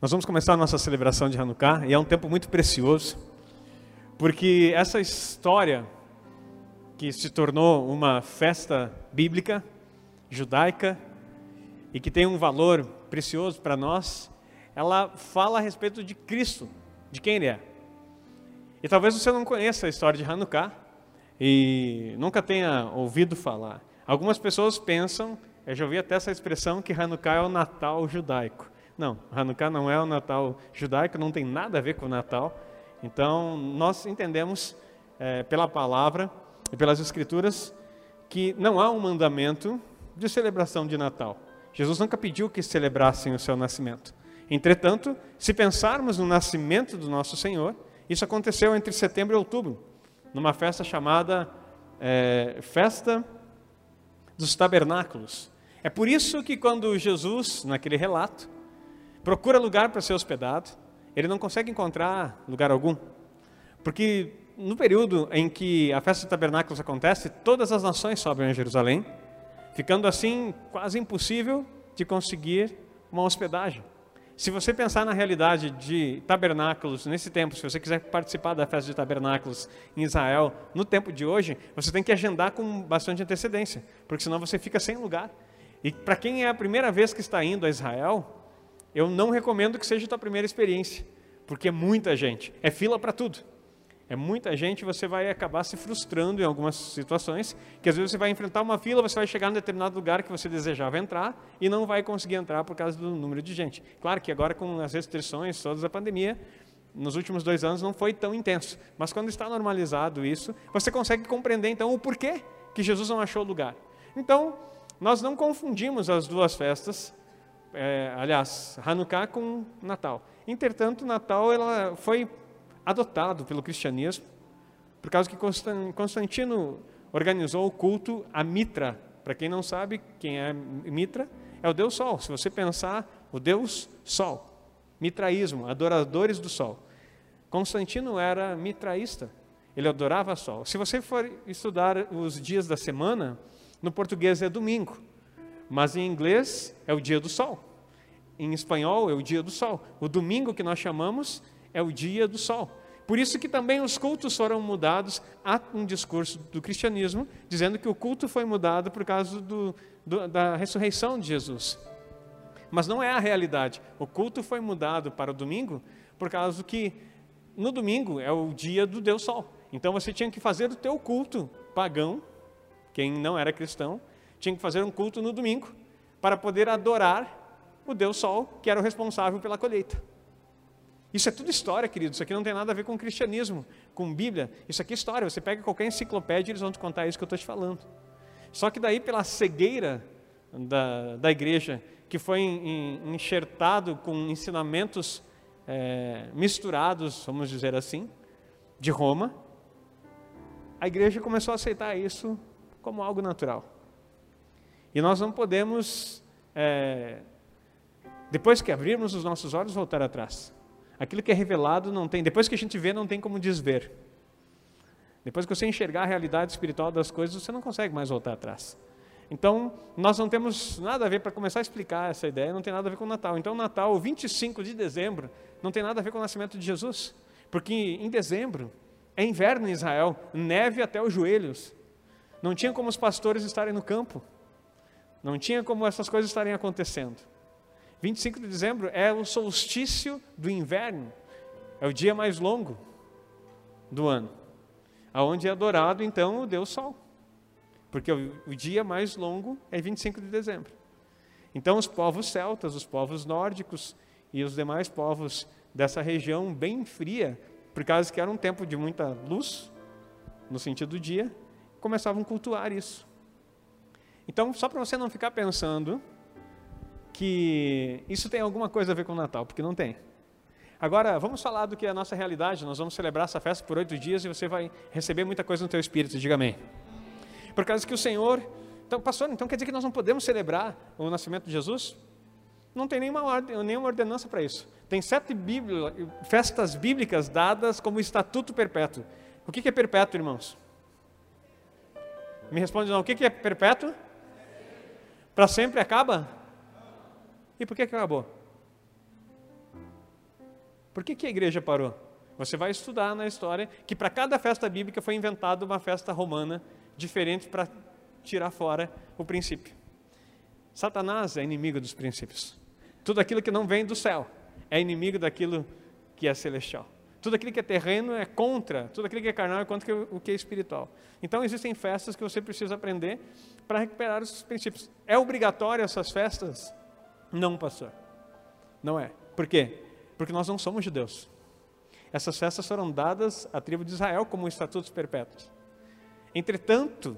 Nós vamos começar a nossa celebração de Hanukkah e é um tempo muito precioso, porque essa história que se tornou uma festa bíblica, judaica, e que tem um valor precioso para nós, ela fala a respeito de Cristo, de quem Ele é. E talvez você não conheça a história de Hanukkah e nunca tenha ouvido falar. Algumas pessoas pensam, eu já ouvi até essa expressão, que Hanukkah é o Natal judaico. Não, Hanukkah não é o Natal judaico, não tem nada a ver com o Natal. Então, nós entendemos é, pela palavra e pelas Escrituras que não há um mandamento de celebração de Natal. Jesus nunca pediu que celebrassem o seu nascimento. Entretanto, se pensarmos no nascimento do nosso Senhor, isso aconteceu entre setembro e outubro, numa festa chamada é, Festa dos Tabernáculos. É por isso que quando Jesus, naquele relato, procura lugar para ser hospedado, ele não consegue encontrar lugar algum. Porque no período em que a festa dos tabernáculos acontece, todas as nações sobem a Jerusalém, ficando assim quase impossível de conseguir uma hospedagem. Se você pensar na realidade de tabernáculos nesse tempo, se você quiser participar da festa de tabernáculos em Israel no tempo de hoje, você tem que agendar com bastante antecedência, porque senão você fica sem lugar. E para quem é a primeira vez que está indo a Israel, eu não recomendo que seja a tua primeira experiência, porque é muita gente, é fila para tudo. É muita gente, você vai acabar se frustrando em algumas situações, que às vezes você vai enfrentar uma fila, você vai chegar em determinado lugar que você desejava entrar e não vai conseguir entrar por causa do número de gente. Claro que agora com as restrições todas da pandemia, nos últimos dois anos não foi tão intenso, mas quando está normalizado isso, você consegue compreender então o porquê que Jesus não achou lugar. Então, nós não confundimos as duas festas, é, aliás, Hanukkah com Natal. Entretanto, Natal ela foi adotado pelo cristianismo, por causa que Constantino organizou o culto a Mitra. Para quem não sabe quem é Mitra, é o Deus Sol. Se você pensar, o Deus Sol, mitraísmo, adoradores do Sol. Constantino era mitraísta, ele adorava Sol. Se você for estudar os dias da semana, no português é domingo. Mas em inglês é o dia do sol. Em espanhol é o dia do sol. O domingo que nós chamamos é o dia do sol. Por isso que também os cultos foram mudados. Há um discurso do cristianismo dizendo que o culto foi mudado por causa do, do, da ressurreição de Jesus. Mas não é a realidade. O culto foi mudado para o domingo por causa que no domingo é o dia do Deus Sol. Então você tinha que fazer o teu culto pagão, quem não era cristão, tinha que fazer um culto no domingo para poder adorar o Deus Sol, que era o responsável pela colheita. Isso é tudo história, querido. Isso aqui não tem nada a ver com cristianismo, com Bíblia. Isso aqui é história. Você pega qualquer enciclopédia e eles vão te contar isso que eu estou te falando. Só que daí, pela cegueira da, da igreja, que foi enxertado com ensinamentos é, misturados, vamos dizer assim, de Roma, a igreja começou a aceitar isso como algo natural. E nós não podemos, é, depois que abrirmos os nossos olhos, voltar atrás. Aquilo que é revelado não tem, depois que a gente vê, não tem como desver. Depois que você enxergar a realidade espiritual das coisas, você não consegue mais voltar atrás. Então, nós não temos nada a ver, para começar a explicar essa ideia, não tem nada a ver com o Natal. Então, o Natal, 25 de dezembro, não tem nada a ver com o nascimento de Jesus. Porque em dezembro, é inverno em Israel, neve até os joelhos. Não tinha como os pastores estarem no campo. Não tinha como essas coisas estarem acontecendo. 25 de dezembro é o solstício do inverno, é o dia mais longo do ano, aonde é adorado então o Deus Sol, porque o, o dia mais longo é 25 de dezembro. Então os povos celtas, os povos nórdicos e os demais povos dessa região bem fria, por causa que era um tempo de muita luz, no sentido do dia, começavam a cultuar isso. Então, só para você não ficar pensando que isso tem alguma coisa a ver com o Natal, porque não tem. Agora, vamos falar do que é a nossa realidade. Nós vamos celebrar essa festa por oito dias e você vai receber muita coisa no teu espírito. Diga amém. Por causa que o Senhor... Então, pastor, então quer dizer que nós não podemos celebrar o nascimento de Jesus? Não tem nenhuma, ordem, nenhuma ordenança para isso. Tem sete bíblia, festas bíblicas dadas como estatuto perpétuo. O que é perpétuo, irmãos? Me responde não. O que é perpétuo? Para sempre acaba? E por que, acabou? Por que, que a igreja parou? Você vai estudar na história que para cada festa bíblica foi inventada uma festa romana diferente para tirar fora o princípio. Satanás é inimigo dos princípios. Tudo aquilo que não vem do céu é inimigo daquilo que é celestial. Tudo aquilo que é terreno é contra, tudo aquilo que é carnal é contra o que é espiritual. Então existem festas que você precisa aprender para recuperar os princípios. É obrigatório essas festas? Não, pastor. Não é. Por quê? Porque nós não somos judeus. Essas festas foram dadas à tribo de Israel como estatutos perpétuos. Entretanto,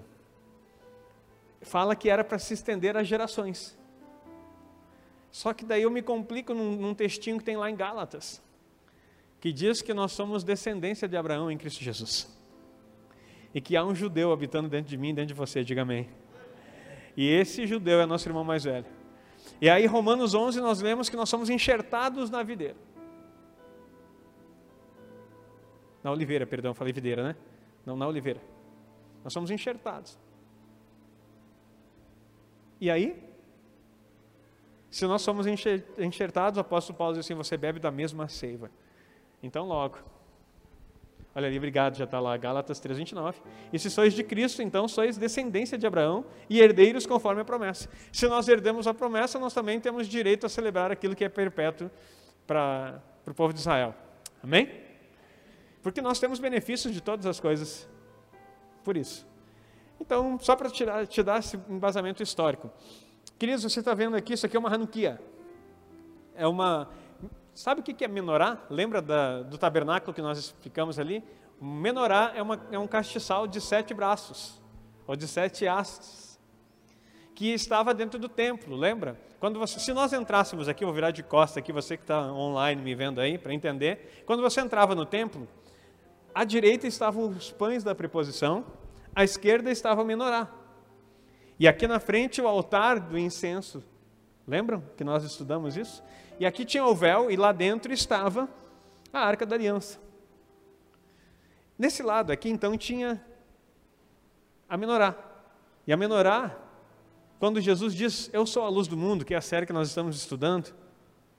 fala que era para se estender às gerações. Só que daí eu me complico num, num textinho que tem lá em Gálatas que diz que nós somos descendência de Abraão em Cristo Jesus. E que há um judeu habitando dentro de mim, dentro de você, diga amém. E esse judeu é nosso irmão mais velho. E aí, Romanos 11, nós lemos que nós somos enxertados na videira. Na oliveira, perdão, falei videira, né? Não, na oliveira. Nós somos enxertados. E aí, se nós somos enxertados, o apóstolo Paulo diz assim: você bebe da mesma seiva. Então logo. Olha ali, obrigado, já está lá, Gálatas 3,29. E se sois de Cristo, então sois descendência de Abraão e herdeiros conforme a promessa. Se nós herdemos a promessa, nós também temos direito a celebrar aquilo que é perpétuo para o povo de Israel. Amém? Porque nós temos benefícios de todas as coisas por isso. Então, só para te, te dar esse embasamento histórico. Queridos, você está vendo aqui, isso aqui é uma Hanukkah. É uma, Sabe o que é menorá? Lembra da, do tabernáculo que nós ficamos ali? Menorá é, uma, é um castiçal de sete braços, ou de sete hastes, que estava dentro do templo, lembra? Quando você, se nós entrássemos aqui, vou virar de costa aqui, você que está online me vendo aí, para entender. Quando você entrava no templo, à direita estavam os pães da preposição, à esquerda estava o menorá. E aqui na frente o altar do incenso. Lembram que nós estudamos isso? E aqui tinha o véu e lá dentro estava a arca da aliança. Nesse lado aqui, então, tinha a menorá. E a menorá, quando Jesus diz, Eu sou a luz do mundo, que é a série que nós estamos estudando,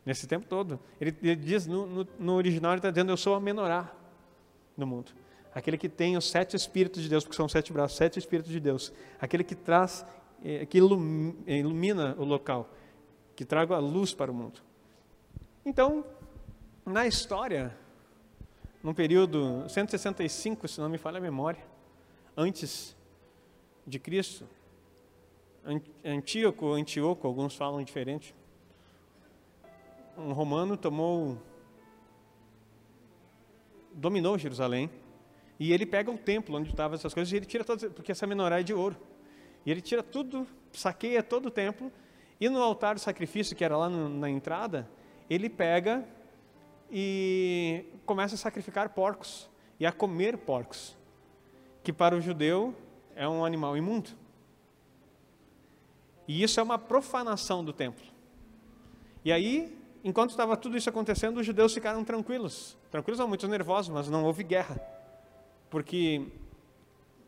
nesse tempo todo, ele, ele diz, no, no, no, original, ele está dizendo, Eu sou a menorá no mundo. Aquele que tem os sete Espíritos de Deus, porque são sete braços, sete Espíritos de Deus. Aquele que traz, eh, que ilumina o local, que traga a luz para o mundo. Então, na história, num período 165, se não me falha a memória, antes de Cristo, Antíoco, Antíoco, alguns falam diferente, um romano tomou, dominou Jerusalém, e ele pega o templo onde estavam essas coisas, e ele tira todas, porque essa menorá é de ouro, e ele tira tudo, saqueia todo o templo, e no altar do sacrifício, que era lá no, na entrada, ele pega e começa a sacrificar porcos e a comer porcos, que para o judeu é um animal imundo. E isso é uma profanação do templo. E aí, enquanto estava tudo isso acontecendo, os judeus ficaram tranquilos. Tranquilos não, muito nervosos, mas não houve guerra. Porque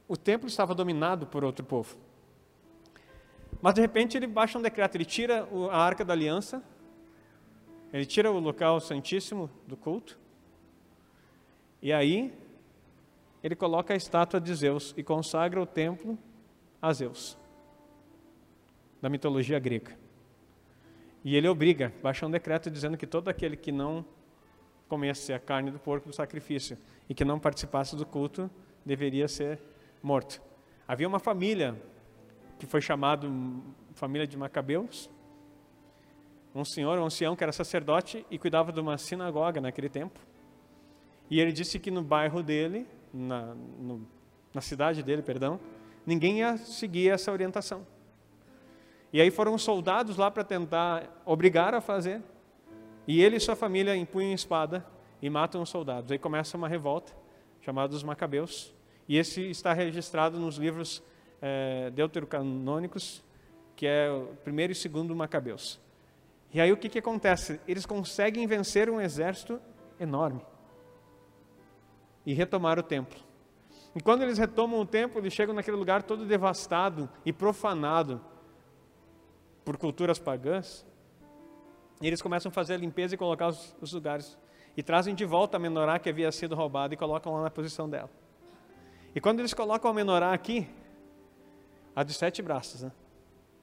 o templo estava dominado por outro povo. Mas de repente ele baixa um decreto, ele tira a arca da aliança ele tira o local santíssimo do culto. E aí, ele coloca a estátua de Zeus e consagra o templo a Zeus, da mitologia grega. E ele obriga, baixa um decreto dizendo que todo aquele que não comesse a carne do porco do sacrifício e que não participasse do culto deveria ser morto. Havia uma família que foi chamada família de Macabeus, um senhor, um ancião que era sacerdote e cuidava de uma sinagoga naquele tempo. E ele disse que no bairro dele, na, no, na cidade dele, perdão, ninguém ia seguir essa orientação. E aí foram soldados lá para tentar obrigar a fazer. E ele e sua família empunham espada e matam os soldados. Aí começa uma revolta chamada dos Macabeus. E esse está registrado nos livros é, deuterocanônicos, que é o primeiro e segundo Macabeus. E aí o que, que acontece? Eles conseguem vencer um exército enorme e retomar o templo. E quando eles retomam o templo, eles chegam naquele lugar todo devastado e profanado por culturas pagãs. E eles começam a fazer a limpeza e colocar os, os lugares. e trazem de volta a menorá que havia sido roubada e colocam lá na posição dela. E quando eles colocam a menorá aqui, a de sete braços, né?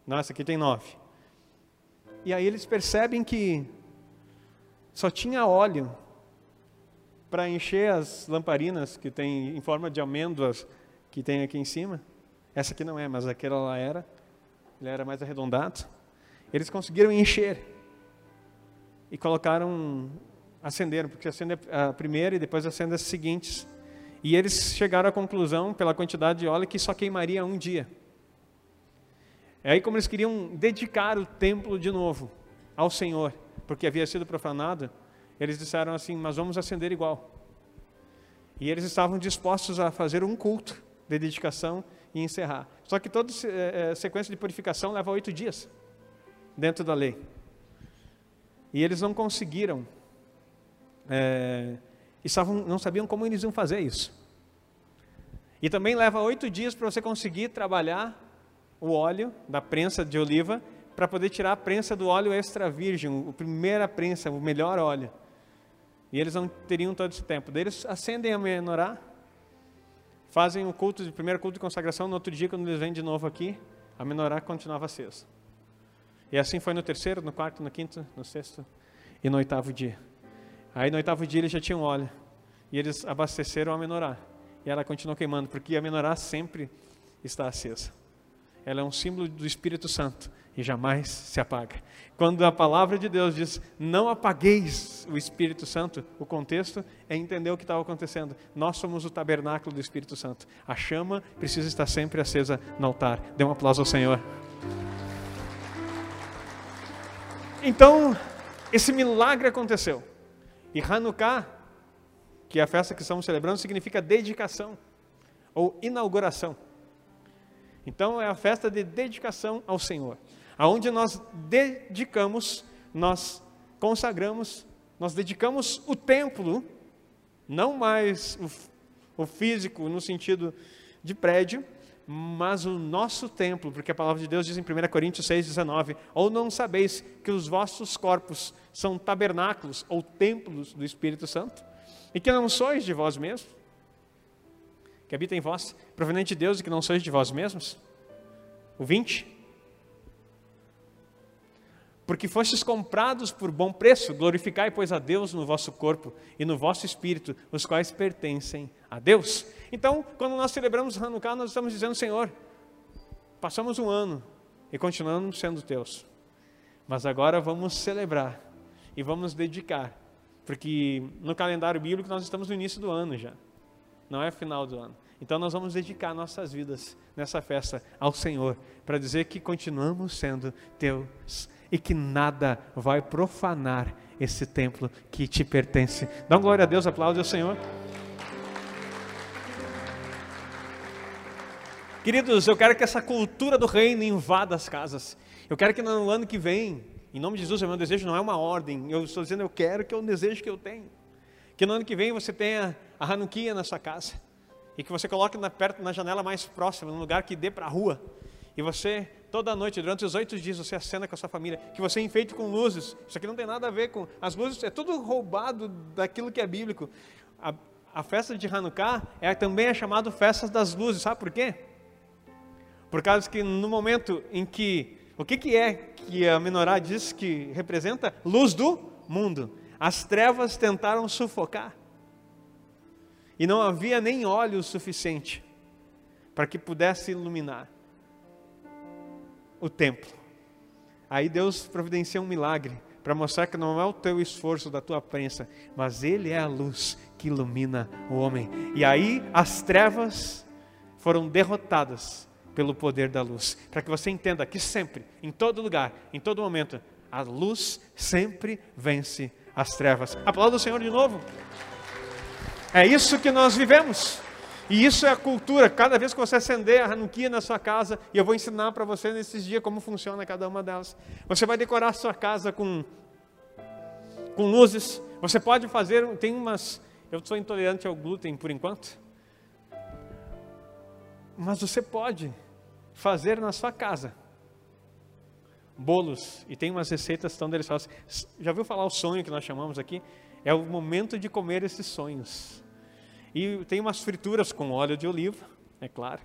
Nossa, aqui tem nove. E aí eles percebem que só tinha óleo para encher as lamparinas que tem em forma de amêndoas que tem aqui em cima. Essa aqui não é, mas aquela lá era. Ele era mais arredondado. Eles conseguiram encher e colocaram, acenderam, porque acende a primeira e depois acende as seguintes. E eles chegaram à conclusão, pela quantidade de óleo, que só queimaria um dia. É aí como eles queriam dedicar o templo de novo ao Senhor, porque havia sido profanado, eles disseram assim: Mas vamos acender igual. E eles estavam dispostos a fazer um culto de dedicação e encerrar. Só que toda é, sequência de purificação leva oito dias dentro da lei. E eles não conseguiram, é, estavam, não sabiam como eles iam fazer isso. E também leva oito dias para você conseguir trabalhar o óleo da prensa de oliva para poder tirar a prensa do óleo extra virgem, a primeira prensa, o melhor óleo. E eles não teriam todo esse tempo. Daí eles acendem a menorá, fazem o culto, o primeiro culto de consagração, no outro dia, quando eles vêm de novo aqui, a menorá continuava acesa. E assim foi no terceiro, no quarto, no quinto, no sexto e no oitavo dia. Aí no oitavo dia eles já tinham óleo. E eles abasteceram a menorá. E ela continuou queimando, porque a menorá sempre está acesa ela é um símbolo do Espírito Santo e jamais se apaga. Quando a palavra de Deus diz, não apagueis o Espírito Santo, o contexto é entender o que estava acontecendo. Nós somos o tabernáculo do Espírito Santo. A chama precisa estar sempre acesa no altar. Dê um aplauso ao Senhor. Então, esse milagre aconteceu. E Hanukkah, que é a festa que estamos celebrando, significa dedicação ou inauguração. Então é a festa de dedicação ao Senhor, aonde nós dedicamos, nós consagramos, nós dedicamos o templo, não mais o, o físico no sentido de prédio, mas o nosso templo, porque a palavra de Deus diz em 1 Coríntios 6,19: Ou não sabeis que os vossos corpos são tabernáculos ou templos do Espírito Santo, e que não sois de vós mesmos? Que habita em vós, proveniente de Deus e que não sois de vós mesmos? O 20. Porque fostes comprados por bom preço, glorificai, pois, a Deus no vosso corpo e no vosso espírito, os quais pertencem a Deus. Então, quando nós celebramos Hanukkah, nós estamos dizendo, Senhor, passamos um ano e continuamos sendo teus. Mas agora vamos celebrar e vamos dedicar, porque no calendário bíblico nós estamos no início do ano já, não é final do ano. Então nós vamos dedicar nossas vidas nessa festa ao Senhor, para dizer que continuamos sendo teus e que nada vai profanar esse templo que te pertence. Dá uma glória a Deus, aplaude ao Senhor. Queridos, eu quero que essa cultura do reino invada as casas. Eu quero que no ano que vem, em nome de Jesus, o meu desejo não é uma ordem. Eu estou dizendo, eu quero que é um desejo que eu tenho. Que no ano que vem você tenha a Hanukkah na sua casa e que você coloque na, perto, na janela mais próxima, num lugar que dê para a rua. E você, toda noite, durante os oito dias, você acena com a sua família. Que você enfeite com luzes. Isso aqui não tem nada a ver com. As luzes é tudo roubado daquilo que é bíblico. A, a festa de Hanukkah é, também é chamada festa das luzes. Sabe por quê? Por causa que no momento em que. O que, que é que a menorá diz que representa? Luz do mundo. As trevas tentaram sufocar e não havia nem óleo suficiente para que pudesse iluminar o templo. Aí Deus providencia um milagre para mostrar que não é o teu esforço da tua prensa, mas Ele é a luz que ilumina o homem. E aí as trevas foram derrotadas pelo poder da luz. Para que você entenda que sempre, em todo lugar, em todo momento, a luz sempre vence as trevas. Aplauda o Senhor de novo. É isso que nós vivemos. E isso é a cultura. Cada vez que você acender a Hanukkah na sua casa, e eu vou ensinar para você nesses dias como funciona cada uma delas. Você vai decorar a sua casa com, com luzes. Você pode fazer, tem umas. Eu sou intolerante ao glúten por enquanto. Mas você pode fazer na sua casa bolos. E tem umas receitas tão deliciosas. Já viu falar o sonho que nós chamamos aqui? É o momento de comer esses sonhos. E tem umas frituras com óleo de oliva, é claro,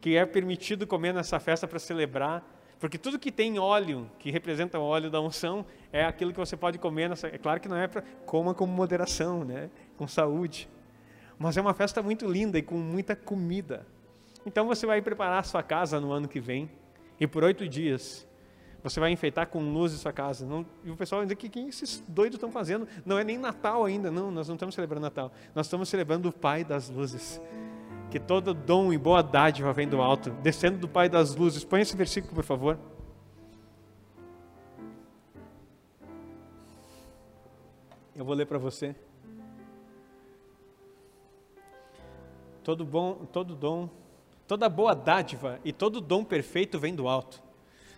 que é permitido comer nessa festa para celebrar, porque tudo que tem óleo, que representa o óleo da unção, é aquilo que você pode comer. Nessa, é claro que não é para coma com moderação, né? com saúde. Mas é uma festa muito linda e com muita comida. Então você vai preparar a sua casa no ano que vem, e por oito dias você vai enfeitar com luz a sua casa. Não, e o pessoal vai dizer, que, que esses doidos estão fazendo? Não é nem Natal ainda, não, nós não estamos celebrando Natal. Nós estamos celebrando o Pai das luzes. Que todo dom e boa dádiva vem do alto, descendo do Pai das luzes. Põe esse versículo, por favor. Eu vou ler para você. Todo bom, todo dom, toda boa dádiva e todo dom perfeito vem do alto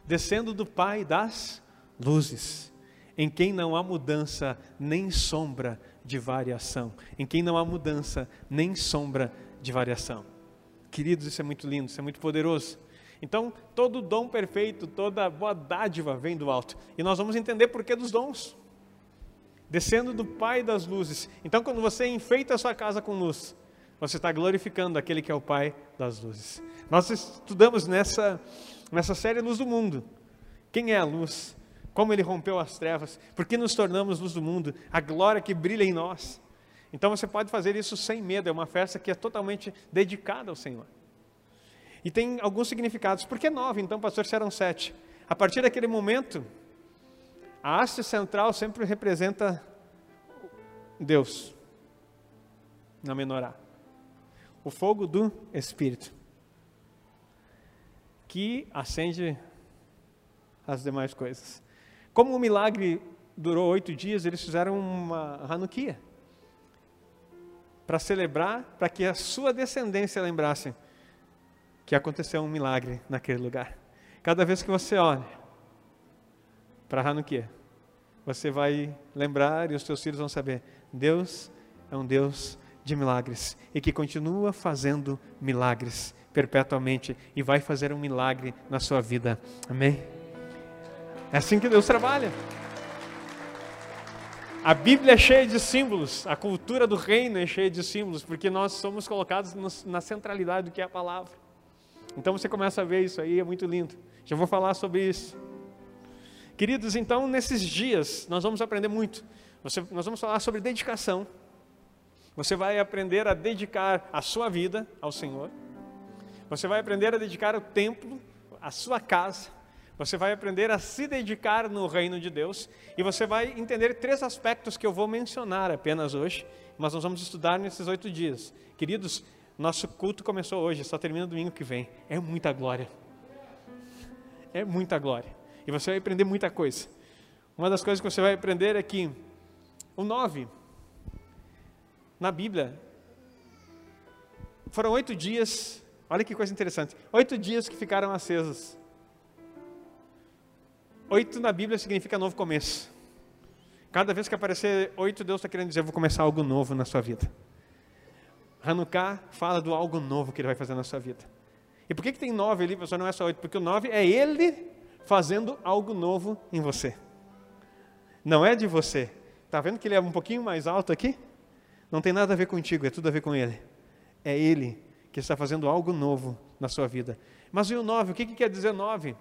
descendo do Pai das luzes, em quem não há mudança nem sombra de variação, em quem não há mudança nem sombra de variação. Queridos, isso é muito lindo, isso é muito poderoso. Então, todo dom perfeito, toda boa dádiva vem do alto. E nós vamos entender por que dos dons. Descendo do Pai das luzes. Então, quando você enfeita a sua casa com luz, você está glorificando aquele que é o Pai das luzes. Nós estudamos nessa nessa série Luz do Mundo. Quem é a luz? Como ele rompeu as trevas? Por que nos tornamos luz do mundo? A glória que brilha em nós. Então você pode fazer isso sem medo, é uma festa que é totalmente dedicada ao Senhor. E tem alguns significados. Por que nove? Então, pastor, se eram sete. A partir daquele momento, a haste central sempre representa Deus na menorá. O fogo do Espírito que acende as demais coisas. Como o milagre durou oito dias, eles fizeram uma Hanukkah para celebrar, para que a sua descendência lembrasse que aconteceu um milagre naquele lugar. Cada vez que você olha para Hanukkah, você vai lembrar e os seus filhos vão saber: Deus é um Deus de milagres e que continua fazendo milagres perpetuamente e vai fazer um milagre na sua vida. Amém? É assim que Deus trabalha. A Bíblia é cheia de símbolos, a cultura do reino é cheia de símbolos, porque nós somos colocados na centralidade do que é a palavra. Então você começa a ver isso aí, é muito lindo. Já vou falar sobre isso. Queridos, então nesses dias nós vamos aprender muito. Você, nós vamos falar sobre dedicação. Você vai aprender a dedicar a sua vida ao Senhor. Você vai aprender a dedicar o templo, a sua casa. Você vai aprender a se dedicar no reino de Deus. E você vai entender três aspectos que eu vou mencionar apenas hoje, mas nós vamos estudar nesses oito dias. Queridos, nosso culto começou hoje, só termina domingo que vem. É muita glória. É muita glória. E você vai aprender muita coisa. Uma das coisas que você vai aprender é que o nove, na Bíblia, foram oito dias Olha que coisa interessante. Oito dias que ficaram acesos. Oito na Bíblia significa novo começo. Cada vez que aparecer oito, Deus está querendo dizer: vou começar algo novo na sua vida. Hanukkah fala do algo novo que ele vai fazer na sua vida. E por que, que tem nove ali, pessoal? Não é só oito, porque o nove é ele fazendo algo novo em você. Não é de você. Está vendo que ele é um pouquinho mais alto aqui? Não tem nada a ver contigo, é tudo a ver com ele. É ele que está fazendo algo novo na sua vida. Mas e o 9? O que, que quer dizer 9?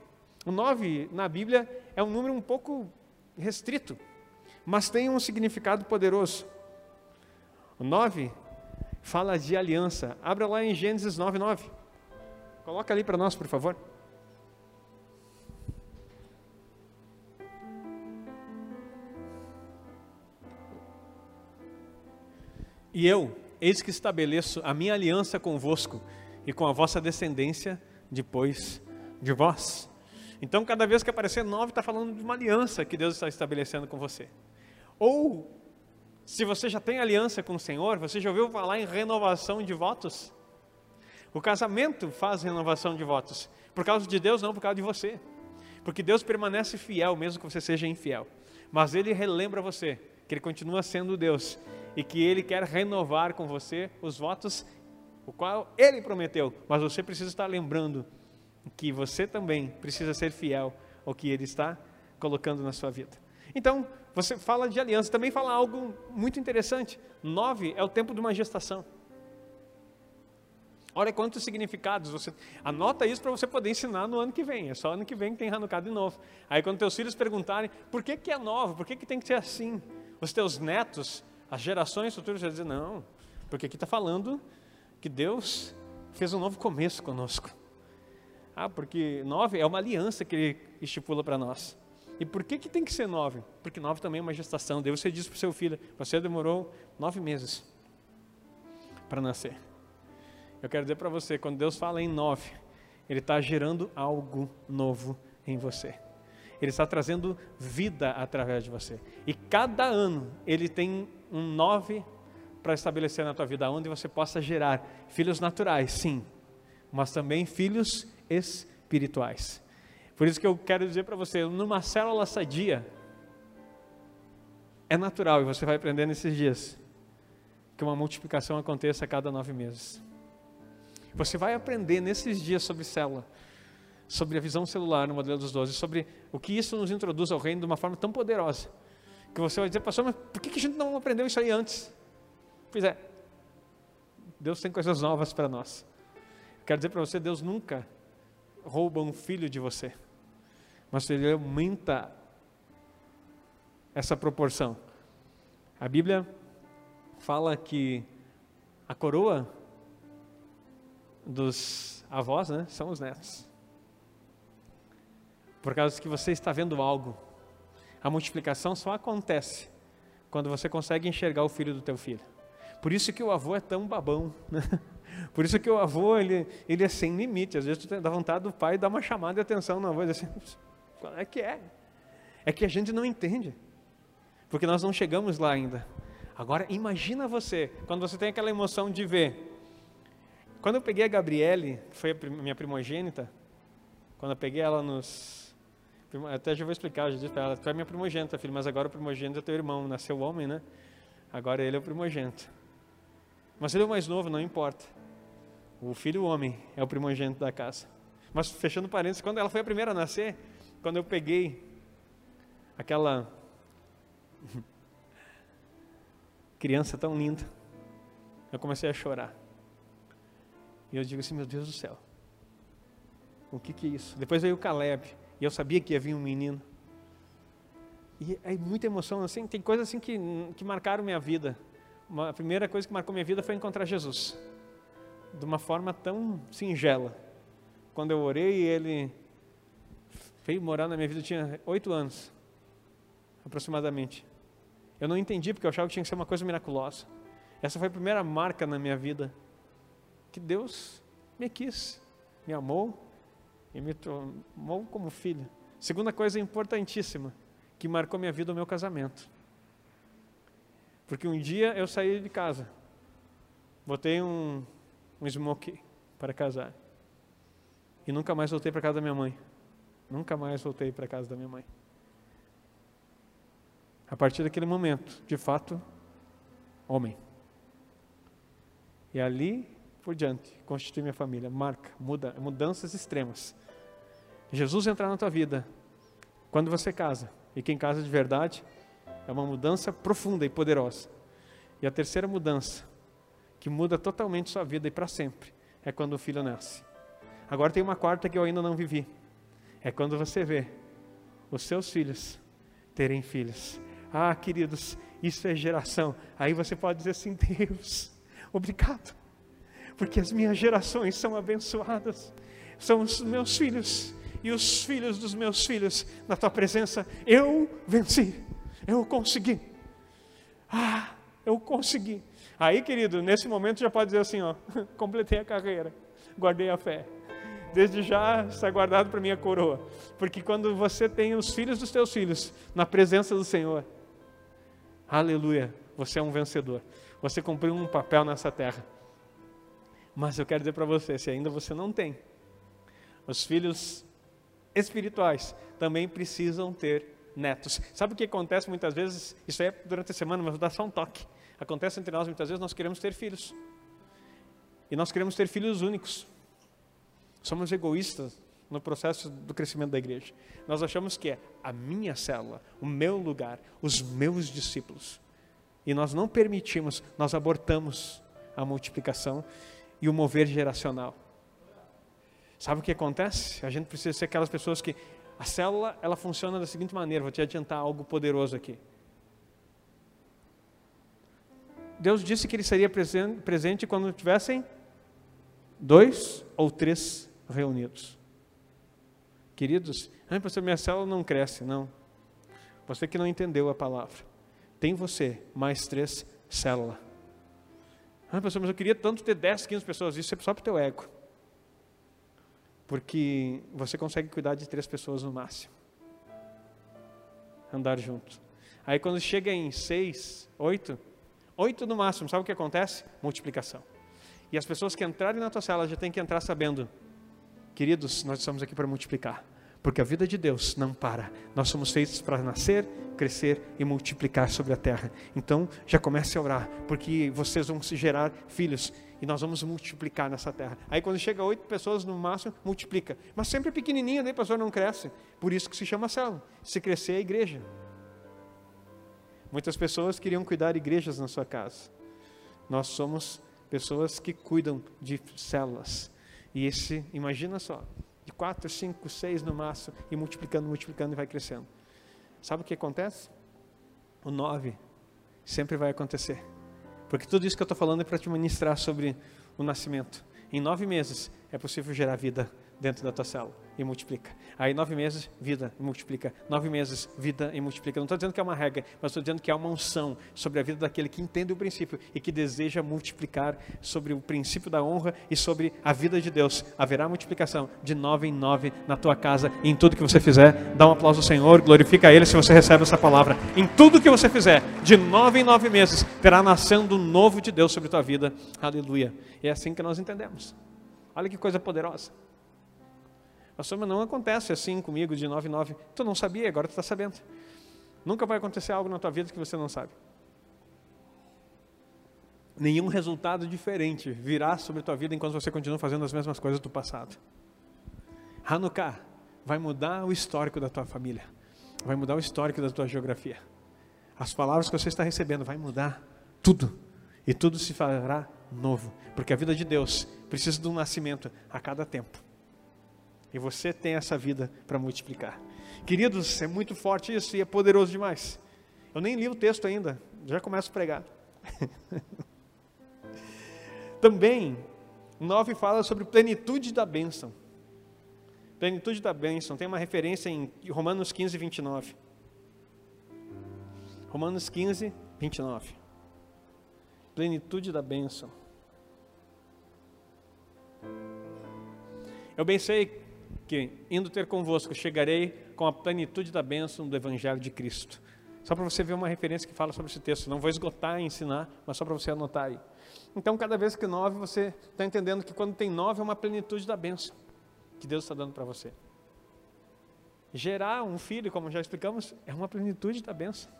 O 9 na Bíblia é um número um pouco restrito, mas tem um significado poderoso. O 9 fala de aliança. Abra lá em Gênesis 9, 9. Coloca ali para nós, por favor. E eu, Eis que estabeleço a minha aliança convosco e com a vossa descendência depois de vós. Então, cada vez que aparecer nove, está falando de uma aliança que Deus está estabelecendo com você. Ou, se você já tem aliança com o Senhor, você já ouviu falar em renovação de votos? O casamento faz renovação de votos. Por causa de Deus, não por causa de você. Porque Deus permanece fiel, mesmo que você seja infiel. Mas Ele relembra você que Ele continua sendo Deus e que Ele quer renovar com você os votos, o qual Ele prometeu, mas você precisa estar lembrando que você também precisa ser fiel ao que Ele está colocando na sua vida. Então, você fala de aliança, também fala algo muito interessante. Nove é o tempo de uma gestação. Olha quantos significados você anota isso para você poder ensinar no ano que vem. É só ano que vem que tem Hanukkah de novo. Aí quando teus filhos perguntarem por que, que é nova, por que, que tem que ser assim, os teus netos, as gerações futuras vão dizer não, porque aqui está falando que Deus fez um novo começo conosco. Ah, porque nove é uma aliança que Ele estipula para nós. E por que, que tem que ser nove? Porque nove também é uma gestação. Deus você diz para o seu filho: você demorou nove meses para nascer. Eu quero dizer para você, quando Deus fala em nove, Ele está gerando algo novo em você. Ele está trazendo vida através de você. E cada ano Ele tem um nove para estabelecer na tua vida, onde você possa gerar filhos naturais, sim, mas também filhos espirituais. Por isso que eu quero dizer para você, numa célula sadia, é natural, e você vai aprender nesses dias, que uma multiplicação aconteça a cada nove meses. Você vai aprender nesses dias sobre célula, sobre a visão celular no modelo dos 12, sobre o que isso nos introduz ao reino de uma forma tão poderosa, que você vai dizer, pastor, mas por que a gente não aprendeu isso aí antes? Pois é, Deus tem coisas novas para nós. Quero dizer para você, Deus nunca rouba um filho de você, mas Ele aumenta essa proporção. A Bíblia fala que a coroa dos avós, né, são os netos. Por causa que você está vendo algo. A multiplicação só acontece quando você consegue enxergar o filho do teu filho. Por isso que o avô é tão babão, né? Por isso que o avô, ele, ele é sem limite. Às vezes tu dá vontade do pai dar uma chamada de atenção e dizer assim, qual é que é? É que a gente não entende. Porque nós não chegamos lá ainda. Agora, imagina você, quando você tem aquela emoção de ver quando eu peguei a Gabriele, que foi a minha primogênita, quando eu peguei ela nos. Até já vou explicar, já disse para ela, tu é minha primogênita, filho, mas agora o primogênito é teu irmão, nasceu homem, né? Agora ele é o primogênito. Mas ele é o mais novo, não importa. O filho homem é o primogênito da casa. Mas fechando parênteses, quando ela foi a primeira a nascer, quando eu peguei aquela criança tão linda, eu comecei a chorar. E eu digo assim, meu Deus do céu, o que, que é isso? Depois veio o Caleb, e eu sabia que ia vir um menino. E é muita emoção, assim, tem coisas assim que, que marcaram minha vida. Uma, a primeira coisa que marcou minha vida foi encontrar Jesus, de uma forma tão singela. Quando eu orei, ele veio morar na minha vida, eu tinha oito anos, aproximadamente. Eu não entendi, porque eu achava que tinha que ser uma coisa miraculosa. Essa foi a primeira marca na minha vida que Deus me quis, me amou e me tomou como filho. Segunda coisa importantíssima que marcou minha vida, o meu casamento. Porque um dia eu saí de casa, botei um, um smoke para casar e nunca mais voltei para casa da minha mãe. Nunca mais voltei para casa da minha mãe. A partir daquele momento, de fato, homem. E ali por diante, constituir minha família, marca, muda, mudanças extremas. Jesus entrar na tua vida quando você casa, e quem casa de verdade é uma mudança profunda e poderosa. E a terceira mudança, que muda totalmente sua vida e para sempre, é quando o filho nasce. Agora tem uma quarta que eu ainda não vivi. É quando você vê os seus filhos terem filhos. Ah, queridos, isso é geração. Aí você pode dizer assim: Deus, obrigado porque as minhas gerações são abençoadas, são os meus filhos e os filhos dos meus filhos, na tua presença, eu venci, eu consegui. Ah, eu consegui. Aí, querido, nesse momento já pode dizer assim: ó, completei a carreira, guardei a fé. Desde já está guardado para minha coroa. Porque quando você tem os filhos dos teus filhos na presença do Senhor, aleluia, você é um vencedor. Você cumpriu um papel nessa terra. Mas eu quero dizer para você, se ainda você não tem, os filhos espirituais também precisam ter netos. Sabe o que acontece muitas vezes? Isso é durante a semana, mas dar só um toque. Acontece entre nós muitas vezes, nós queremos ter filhos. E nós queremos ter filhos únicos. Somos egoístas no processo do crescimento da igreja. Nós achamos que é a minha célula, o meu lugar, os meus discípulos. E nós não permitimos, nós abortamos a multiplicação e o mover geracional. Sabe o que acontece? A gente precisa ser aquelas pessoas que a célula ela funciona da seguinte maneira. Vou te adiantar algo poderoso aqui. Deus disse que Ele seria presente quando tivessem dois ou três reunidos. Queridos, ah, pastor, minha célula não cresce. Não. Você que não entendeu a palavra. Tem você, mais três células. Ah, pastor, mas eu queria tanto ter 10, 15 pessoas. Isso é só para o teu ego. Porque você consegue cuidar de três pessoas no máximo. Andar junto. Aí quando chega em seis, oito, oito no máximo, sabe o que acontece? Multiplicação. E as pessoas que entrarem na tua célula já têm que entrar sabendo, queridos, nós estamos aqui para multiplicar. Porque a vida de Deus não para. Nós somos feitos para nascer, crescer e multiplicar sobre a terra. Então, já comece a orar, porque vocês vão se gerar filhos e nós vamos multiplicar nessa terra. Aí quando chega oito pessoas no máximo, multiplica. Mas sempre pequenininha, né, pastor, não cresce. Por isso que se chama célula. Se crescer é igreja. Muitas pessoas queriam cuidar de igrejas na sua casa. Nós somos pessoas que cuidam de células. E esse, imagina só, de quatro, cinco, seis no máximo, e multiplicando, multiplicando e vai crescendo. Sabe o que acontece? O nove sempre vai acontecer. Porque tudo isso que eu estou falando é para te ministrar sobre o nascimento. Em nove meses é possível gerar vida dentro da tua célula e multiplica. Aí nove meses, vida e multiplica. Nove meses, vida e multiplica. Não estou dizendo que é uma regra, mas estou dizendo que é uma unção sobre a vida daquele que entende o princípio e que deseja multiplicar sobre o princípio da honra e sobre a vida de Deus. Haverá multiplicação de nove em nove na tua casa e em tudo que você fizer. Dá um aplauso ao Senhor, glorifica Ele se você recebe essa palavra. Em tudo que você fizer, de nove em nove meses, terá nascendo novo de Deus sobre a tua vida. Aleluia. E é assim que nós entendemos. Olha que coisa poderosa. Pastor, mas não acontece assim comigo de 9 em 9. Tu não sabia, agora tu está sabendo. Nunca vai acontecer algo na tua vida que você não sabe. Nenhum resultado diferente virá sobre a tua vida enquanto você continua fazendo as mesmas coisas do passado. Hanukkah vai mudar o histórico da tua família. Vai mudar o histórico da tua geografia. As palavras que você está recebendo vai mudar tudo. E tudo se fará novo. Porque a vida de Deus precisa de um nascimento a cada tempo. E você tem essa vida para multiplicar. Queridos, é muito forte isso e é poderoso demais. Eu nem li o texto ainda, já começo a pregar. Também, 9 fala sobre plenitude da bênção. Plenitude da bênção, tem uma referência em Romanos 15, 29. Romanos 15, 29. Plenitude da bênção. Eu bem sei que, indo ter convosco, chegarei com a plenitude da bênção do Evangelho de Cristo. Só para você ver uma referência que fala sobre esse texto. Não vou esgotar e ensinar, mas só para você anotar aí. Então, cada vez que nove, você está entendendo que quando tem nove é uma plenitude da bênção que Deus está dando para você. Gerar um filho, como já explicamos, é uma plenitude da bênção.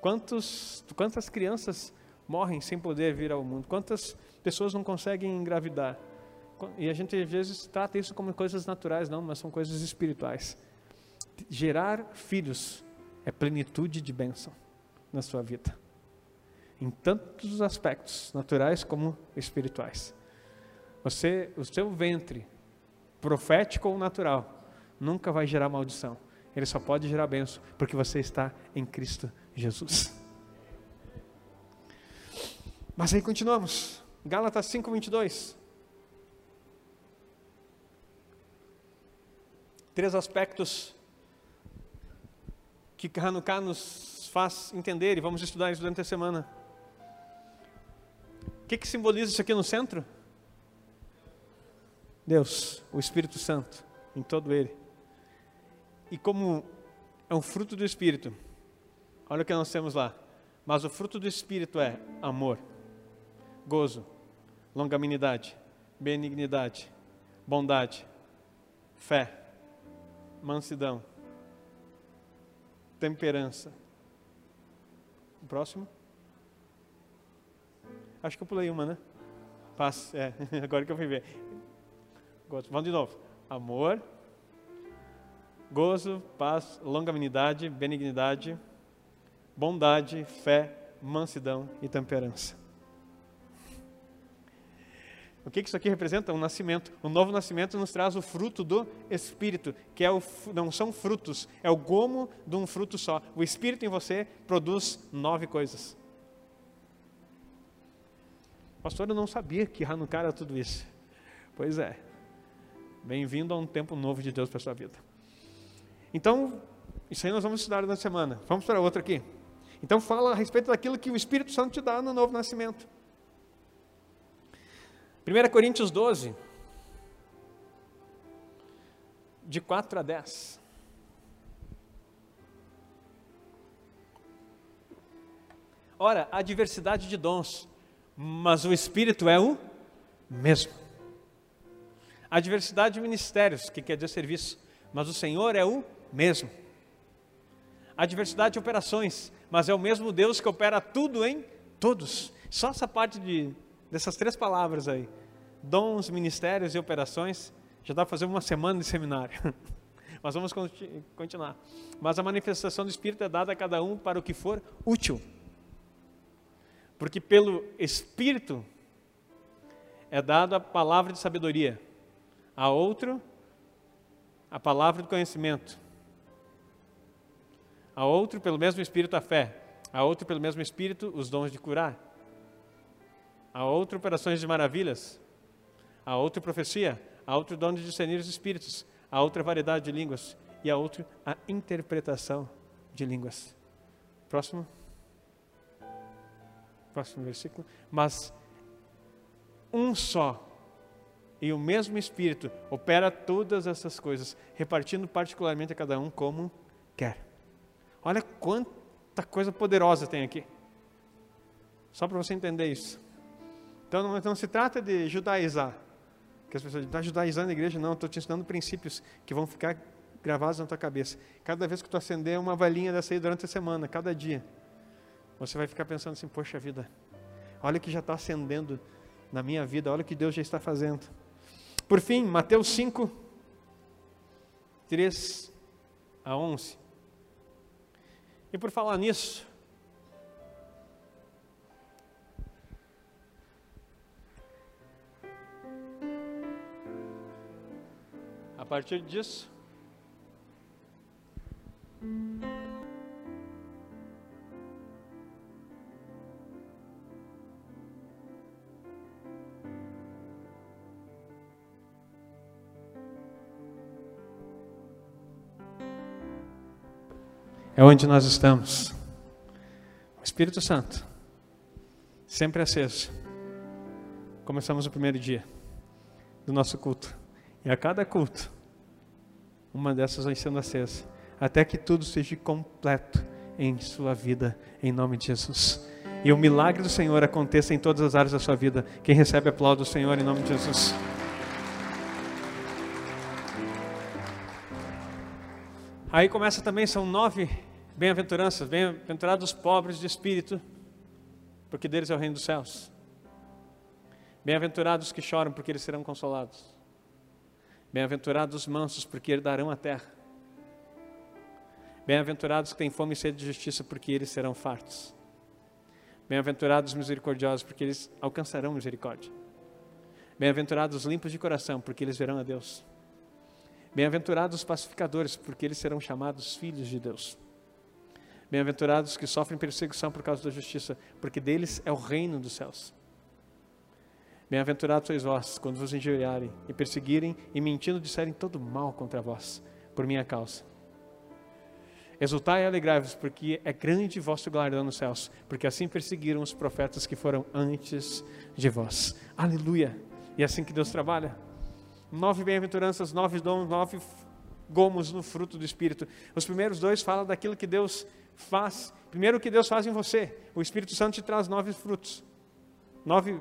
Quantos, quantas crianças morrem sem poder vir ao mundo? Quantas pessoas não conseguem engravidar? E a gente às vezes trata isso como coisas naturais, não, mas são coisas espirituais. Gerar filhos é plenitude de bênção na sua vida. Em tantos aspectos, naturais como espirituais. Você, o seu ventre, profético ou natural, nunca vai gerar maldição. Ele só pode gerar bênção porque você está em Cristo Jesus. Mas aí continuamos. Gálatas 5:22. Três aspectos que Hanukkah nos faz entender e vamos estudar isso durante a semana. O que, que simboliza isso aqui no centro? Deus, o Espírito Santo, em todo ele. E como é um fruto do Espírito, olha o que nós temos lá. Mas o fruto do Espírito é amor, gozo, longanimidade, benignidade, bondade, fé mansidão, temperança. O próximo? Acho que eu pulei uma, né? Paz, é, agora que eu fui ver. Vamos de novo. Amor, gozo, paz, longanimidade, benignidade, bondade, fé, mansidão e temperança. O que isso aqui representa? Um nascimento. O novo nascimento nos traz o fruto do Espírito, que é o, não são frutos, é o gomo de um fruto só. O Espírito em você produz nove coisas. Pastor, eu não sabia que Hanukkah era tudo isso. Pois é. Bem-vindo a um tempo novo de Deus para a sua vida. Então, isso aí nós vamos estudar na semana. Vamos para outra aqui. Então, fala a respeito daquilo que o Espírito Santo te dá no novo nascimento. 1 Coríntios 12, de 4 a 10. Ora, há diversidade de dons, mas o Espírito é o mesmo. Há diversidade de ministérios, que quer dizer serviço, mas o Senhor é o mesmo. Há diversidade de operações, mas é o mesmo Deus que opera tudo em todos. Só essa parte de dessas três palavras aí, dons, ministérios e operações, já dá para fazer uma semana de seminário. Mas vamos continuar. Mas a manifestação do Espírito é dada a cada um para o que for útil. Porque pelo Espírito é dada a palavra de sabedoria, a outro a palavra do conhecimento, a outro pelo mesmo Espírito a fé, a outro pelo mesmo Espírito os dons de curar, a outro operações de maravilhas, a outra profecia, a outro dom de discernir os espíritos, a outra variedade de línguas e a outra a interpretação de línguas. Próximo. Próximo versículo. Mas um só e o mesmo Espírito opera todas essas coisas, repartindo particularmente a cada um como quer. Olha quanta coisa poderosa tem aqui. Só para você entender isso. Então não, não se trata de judaizar. Que as pessoas dizem, está judaizando a igreja? Não, estou te ensinando princípios que vão ficar gravados na tua cabeça. Cada vez que tu acender uma valinha dessa aí durante a semana, cada dia, você vai ficar pensando assim, poxa vida, olha o que já está acendendo na minha vida, olha o que Deus já está fazendo. Por fim, Mateus 5, 3 a 11. E por falar nisso, A partir disso, é onde nós estamos. Espírito Santo, sempre aceso. Começamos o primeiro dia do nosso culto. E a cada culto, uma dessas vai sendo acesa, até que tudo seja completo em sua vida, em nome de Jesus. E o milagre do Senhor aconteça em todas as áreas da sua vida. Quem recebe aplauso do Senhor em nome de Jesus. Aí começa também, são nove bem-aventuranças. Bem-aventurados os pobres de espírito, porque deles é o reino dos céus. Bem-aventurados que choram, porque eles serão consolados. Bem-aventurados os mansos, porque herdarão a terra. Bem-aventurados que têm fome e sede de justiça, porque eles serão fartos. Bem-aventurados os misericordiosos, porque eles alcançarão misericórdia. Bem-aventurados os limpos de coração, porque eles verão a Deus. Bem-aventurados os pacificadores, porque eles serão chamados filhos de Deus. Bem-aventurados que sofrem perseguição por causa da justiça, porque deles é o reino dos céus. Bem-aventurados sois vós, quando vos injuriarem e perseguirem e mentindo disserem todo mal contra vós, por minha causa. Exultai e alegrai-vos, porque é grande vosso galardão nos céus, porque assim perseguiram os profetas que foram antes de vós. Aleluia! E é assim que Deus trabalha. Nove bem-aventuranças, nove dons, nove gomos no fruto do Espírito. Os primeiros dois falam daquilo que Deus faz. Primeiro, o que Deus faz em você. O Espírito Santo te traz nove frutos nove,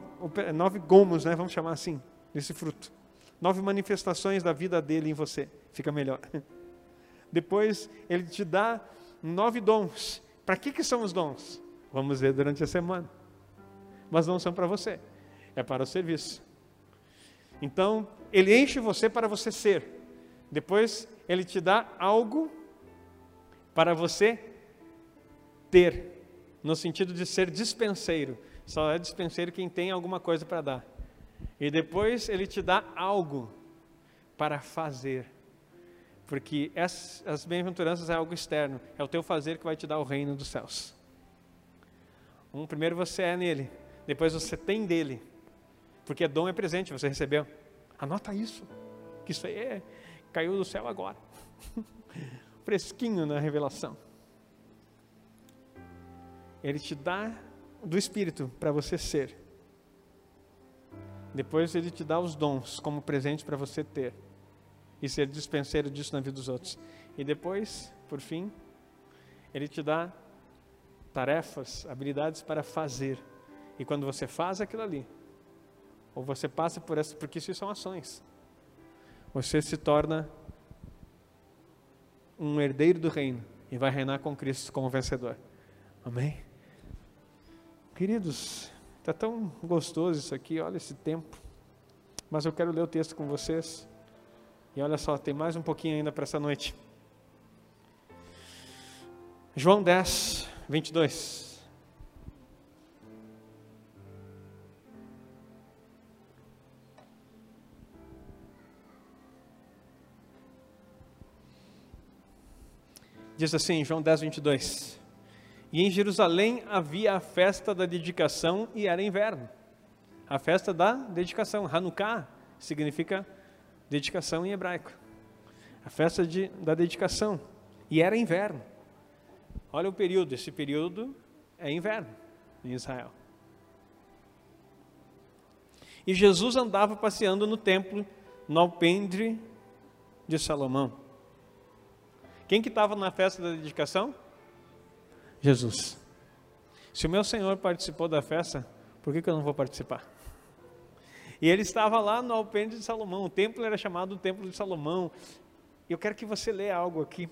nove gomos, né, vamos chamar assim, desse fruto. Nove manifestações da vida dele em você. Fica melhor. Depois, ele te dá nove dons. Para que, que são os dons? Vamos ver durante a semana. Mas não são para você, é para o serviço. Então, ele enche você para você ser. Depois, ele te dá algo para você ter, no sentido de ser dispenseiro. Só é dispenseiro quem tem alguma coisa para dar. E depois ele te dá algo para fazer. Porque as, as bem-aventuranças é algo externo, é o teu fazer que vai te dar o reino dos céus. Um, primeiro você é nele, depois você tem dele. Porque dom é presente, você recebeu. Anota isso, que isso aí é, caiu do céu agora. Fresquinho na revelação. Ele te dá do Espírito para você ser. Depois ele te dá os dons como presente para você ter e ser dispenseiro disso na vida dos outros. E depois, por fim, ele te dá tarefas, habilidades para fazer. E quando você faz aquilo ali, ou você passa por essa, porque isso são ações, você se torna um herdeiro do reino e vai reinar com Cristo como vencedor. Amém? Queridos, está tão gostoso isso aqui, olha esse tempo. Mas eu quero ler o texto com vocês. E olha só, tem mais um pouquinho ainda para essa noite. João 10, 22. Diz assim, João 10, 22. E em Jerusalém havia a festa da dedicação e era inverno. A festa da dedicação, Hanukkah, significa dedicação em hebraico. A festa de, da dedicação. E era inverno. Olha o período, esse período é inverno em Israel. E Jesus andava passeando no templo, no alpendre de Salomão. Quem que estava na festa da dedicação? Jesus. Se o meu Senhor participou da festa, por que, que eu não vou participar? E ele estava lá no alpendre de Salomão. O templo era chamado o Templo de Salomão. Eu quero que você leia algo aqui.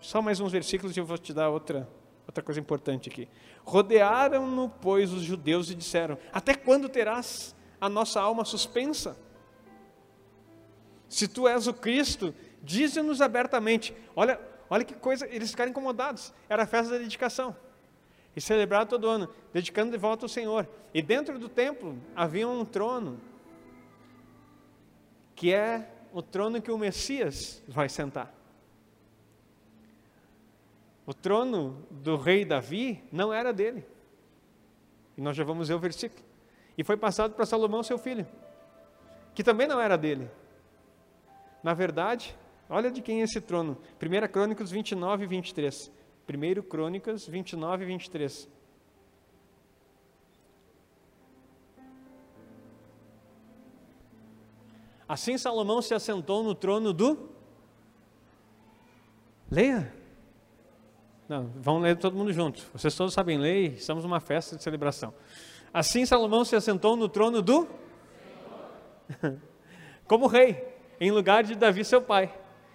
Só mais uns versículos e eu vou te dar outra, outra coisa importante aqui. Rodearam-no, pois, os judeus e disseram: Até quando terás a nossa alma suspensa? Se tu és o Cristo, dize-nos abertamente. Olha, olha que coisa, eles ficaram incomodados. Era a festa da dedicação e celebrado todo ano, dedicando de volta ao Senhor. E dentro do templo havia um trono, que é o trono que o Messias vai sentar. O trono do rei Davi não era dele. E nós já vamos ver o versículo. E foi passado para Salomão, seu filho, que também não era dele. Na verdade, olha de quem é esse trono. 1 Crônicas 29 e 23. 1 Crônicas 29 e 23. Assim Salomão se assentou no trono do. Leia. Não, vamos ler todo mundo junto. Vocês todos sabem ler, estamos numa festa de celebração. Assim Salomão se assentou no trono do. Como rei, em lugar de Davi, seu pai,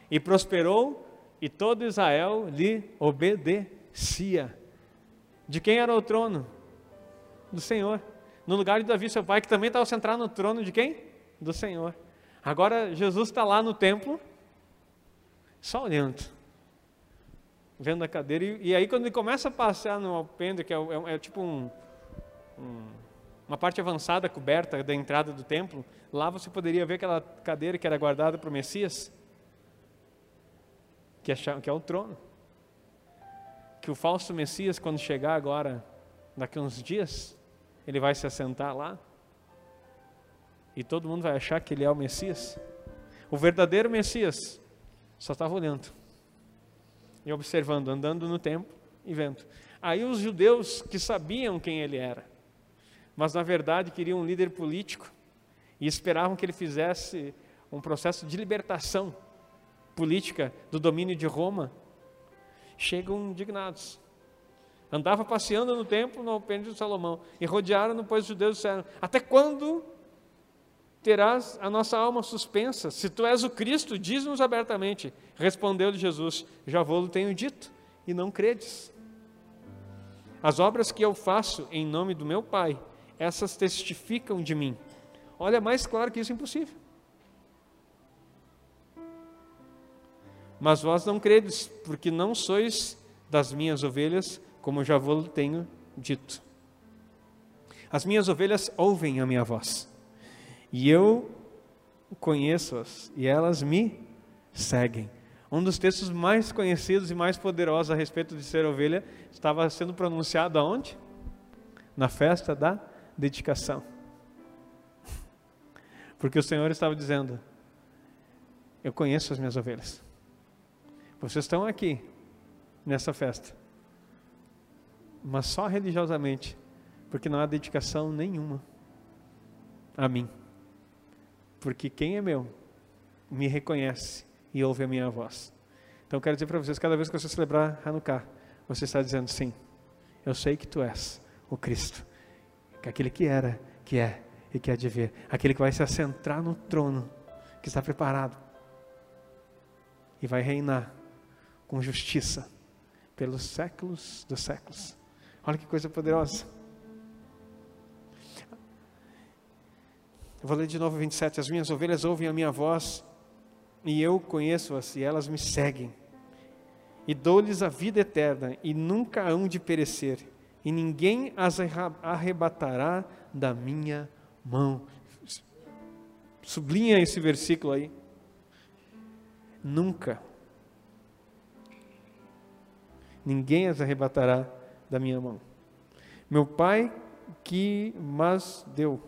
e prosperou e todo Israel lhe obedecia. De quem era o trono? Do Senhor. No lugar de Davi, seu pai, que também estava sentado no trono de quem? Do Senhor. Agora Jesus está lá no templo, só olhando, vendo a cadeira. E, e, aí, quando ele começa a passear no alpendre, que é, é, é tipo um, um, uma parte avançada coberta da entrada do templo, lá você poderia ver aquela cadeira que era guardada para o Messias que é, que é o trono. Que o falso Messias, quando chegar agora, daqui a uns dias, ele vai se assentar lá e todo mundo vai achar que ele é o Messias. O verdadeiro Messias só estava olhando e observando, andando no templo e vendo. Aí os judeus que sabiam quem ele era, mas na verdade queriam um líder político e esperavam que ele fizesse um processo de libertação política do domínio de Roma, chegam indignados. Andava passeando no templo, no alpendre de Salomão, e rodearam, pois os judeus disseram: Até quando terás a nossa alma suspensa? Se tu és o Cristo, diz-nos abertamente. Respondeu-lhe Jesus: Já vou-lo tenho dito, e não credes. As obras que eu faço em nome do meu Pai, essas testificam de mim. Olha, mais claro que isso é impossível. Mas vós não credes, porque não sois das minhas ovelhas, como já vos tenho dito. As minhas ovelhas ouvem a minha voz, e eu conheço-as, e elas me seguem. Um dos textos mais conhecidos e mais poderosos a respeito de ser ovelha estava sendo pronunciado aonde? Na festa da dedicação. Porque o Senhor estava dizendo: Eu conheço as minhas ovelhas. Vocês estão aqui nessa festa, mas só religiosamente, porque não há dedicação nenhuma a mim. Porque quem é meu me reconhece e ouve a minha voz. Então quero dizer para vocês, cada vez que você celebrar Hanukkah, você está dizendo sim, eu sei que tu és o Cristo, que aquele que era, que é e que há de vir, aquele que vai se assentar no trono, que está preparado e vai reinar com justiça pelos séculos dos séculos. Olha que coisa poderosa. Eu vou ler de novo 27. As minhas ovelhas ouvem a minha voz e eu conheço-as e elas me seguem. E dou-lhes a vida eterna e nunca hão de perecer, e ninguém as arrebatará da minha mão. Sublinha esse versículo aí. Nunca. Ninguém as arrebatará da minha mão. Meu Pai que mas deu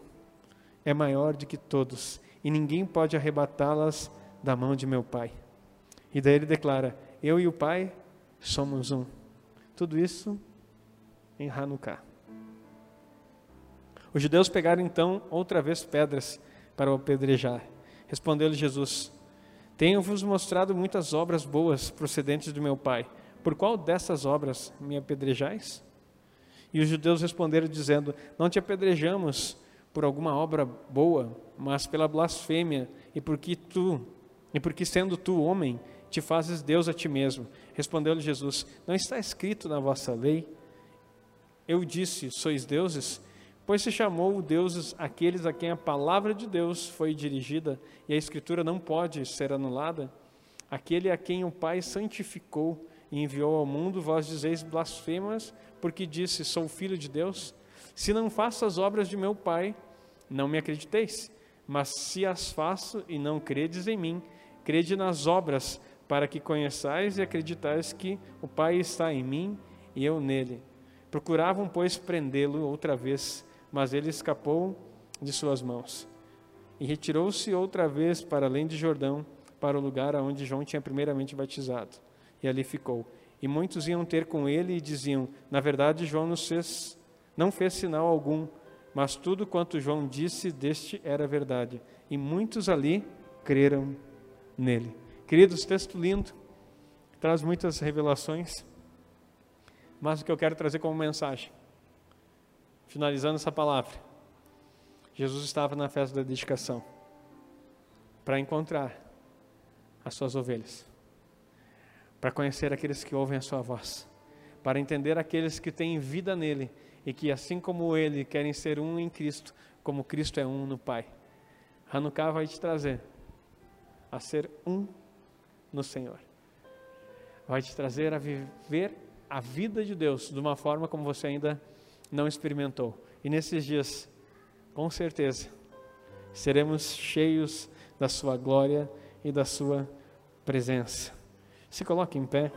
é maior do que todos, e ninguém pode arrebatá-las da mão de meu Pai. E daí ele declara: Eu e o Pai somos um. Tudo isso em Hanukkah. Os judeus pegaram então outra vez pedras para o apedrejar. Respondeu-lhe Jesus: Tenho-vos mostrado muitas obras boas procedentes do meu Pai. Por qual dessas obras me apedrejais? E os judeus responderam dizendo: Não te apedrejamos por alguma obra boa, mas pela blasfêmia e porque tu e porque sendo tu homem, te fazes Deus a ti mesmo. Respondeu-lhe Jesus: Não está escrito na vossa lei? Eu disse: Sois deuses? Pois se chamou deuses aqueles a quem a palavra de Deus foi dirigida e a Escritura não pode ser anulada? Aquele a quem o Pai santificou e enviou ao mundo, vós dizeis blasfemas, porque disse: Sou filho de Deus? Se não faço as obras de meu Pai, não me acrediteis. Mas se as faço e não credes em mim, crede nas obras, para que conheçais e acreditais que o Pai está em mim e eu nele. Procuravam, pois, prendê-lo outra vez, mas ele escapou de suas mãos. E retirou-se outra vez para além de Jordão, para o lugar aonde João tinha primeiramente batizado. E ali ficou. E muitos iam ter com ele e diziam: Na verdade, João nos fez, não fez sinal algum, mas tudo quanto João disse deste era verdade. E muitos ali creram nele. Queridos, texto lindo, traz muitas revelações, mas o que eu quero trazer como mensagem, finalizando essa palavra, Jesus estava na festa da dedicação para encontrar as suas ovelhas, para conhecer aqueles que ouvem a sua voz, para entender aqueles que têm vida nele e que, assim como ele, querem ser um em Cristo, como Cristo é um no Pai. Hanukkah vai te trazer a ser um no Senhor. Vai te trazer a viver a vida de Deus de uma forma como você ainda não experimentou. E nesses dias, com certeza, seremos cheios da Sua glória e da Sua presença. Se coloque em pé.